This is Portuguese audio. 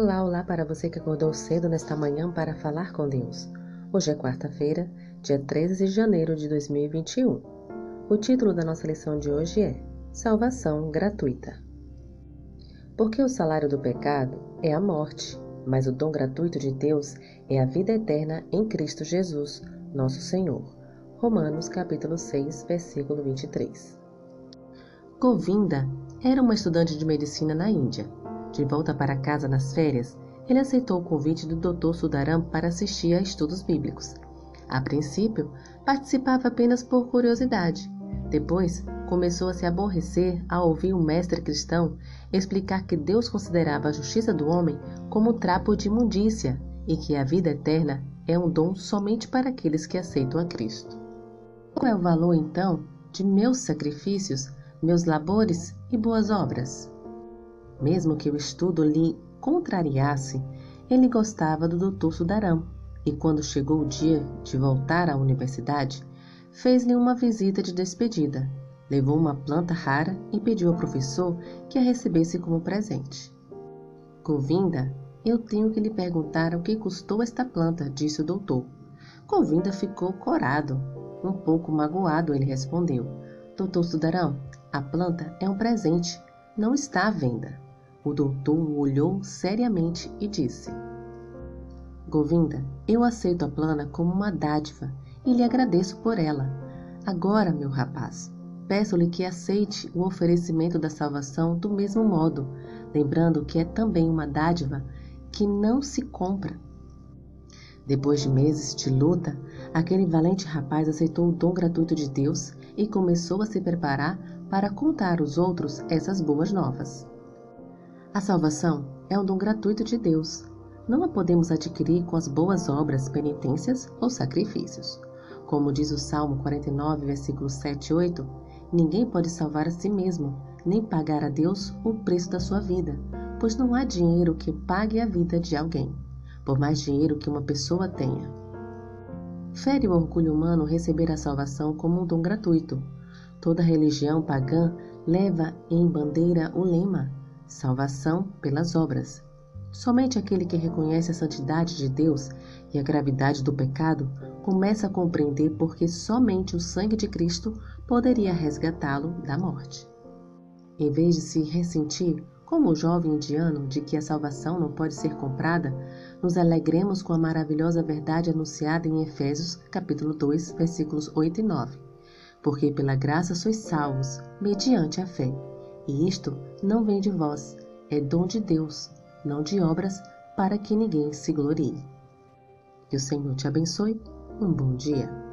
Olá, olá para você que acordou cedo nesta manhã para falar com Deus. Hoje é quarta-feira, dia 13 de janeiro de 2021. O título da nossa lição de hoje é Salvação Gratuita. Porque o salário do pecado é a morte, mas o dom gratuito de Deus é a vida eterna em Cristo Jesus, nosso Senhor. Romanos capítulo 6, versículo 23. Govinda era uma estudante de medicina na Índia. De volta para casa nas férias, ele aceitou o convite do Dr. Sudaram para assistir a estudos bíblicos. A princípio, participava apenas por curiosidade. Depois, começou a se aborrecer ao ouvir um mestre cristão explicar que Deus considerava a justiça do homem como trapo de imundícia e que a vida eterna é um dom somente para aqueles que aceitam a Cristo. Qual é o valor, então, de meus sacrifícios, meus labores e boas obras? Mesmo que o estudo lhe contrariasse, ele gostava do Dr. Sudarão e, quando chegou o dia de voltar à universidade, fez-lhe uma visita de despedida Levou uma planta rara e pediu ao professor que a recebesse como presente. Govinda, eu tenho que lhe perguntar o que custou esta planta, disse o doutor. Govinda ficou corado. Um pouco magoado, ele respondeu: Doutor Sudarão, a planta é um presente, não está à venda. O doutor o olhou seriamente e disse: Govinda, eu aceito a planta como uma dádiva e lhe agradeço por ela. Agora, meu rapaz, Peço-lhe que aceite o oferecimento da salvação do mesmo modo, lembrando que é também uma dádiva que não se compra. Depois de meses de luta, aquele valente rapaz aceitou o dom gratuito de Deus e começou a se preparar para contar aos outros essas boas novas. A salvação é um dom gratuito de Deus. Não a podemos adquirir com as boas obras, penitências ou sacrifícios. Como diz o Salmo 49, versículos 7 e 8, Ninguém pode salvar a si mesmo, nem pagar a Deus o preço da sua vida, pois não há dinheiro que pague a vida de alguém, por mais dinheiro que uma pessoa tenha. Fere o orgulho humano receber a salvação como um dom gratuito. Toda religião pagã leva em bandeira o lema salvação pelas obras. Somente aquele que reconhece a santidade de Deus e a gravidade do pecado começa a compreender porque somente o sangue de Cristo poderia resgatá-lo da morte. Em vez de se ressentir, como o jovem indiano, de que a salvação não pode ser comprada, nos alegremos com a maravilhosa verdade anunciada em Efésios, capítulo 2, versículos 8 e 9. Porque pela graça sois salvos, mediante a fé. E isto não vem de vós, é dom de Deus, não de obras, para que ninguém se glorie. Que o Senhor te abençoe um bom dia.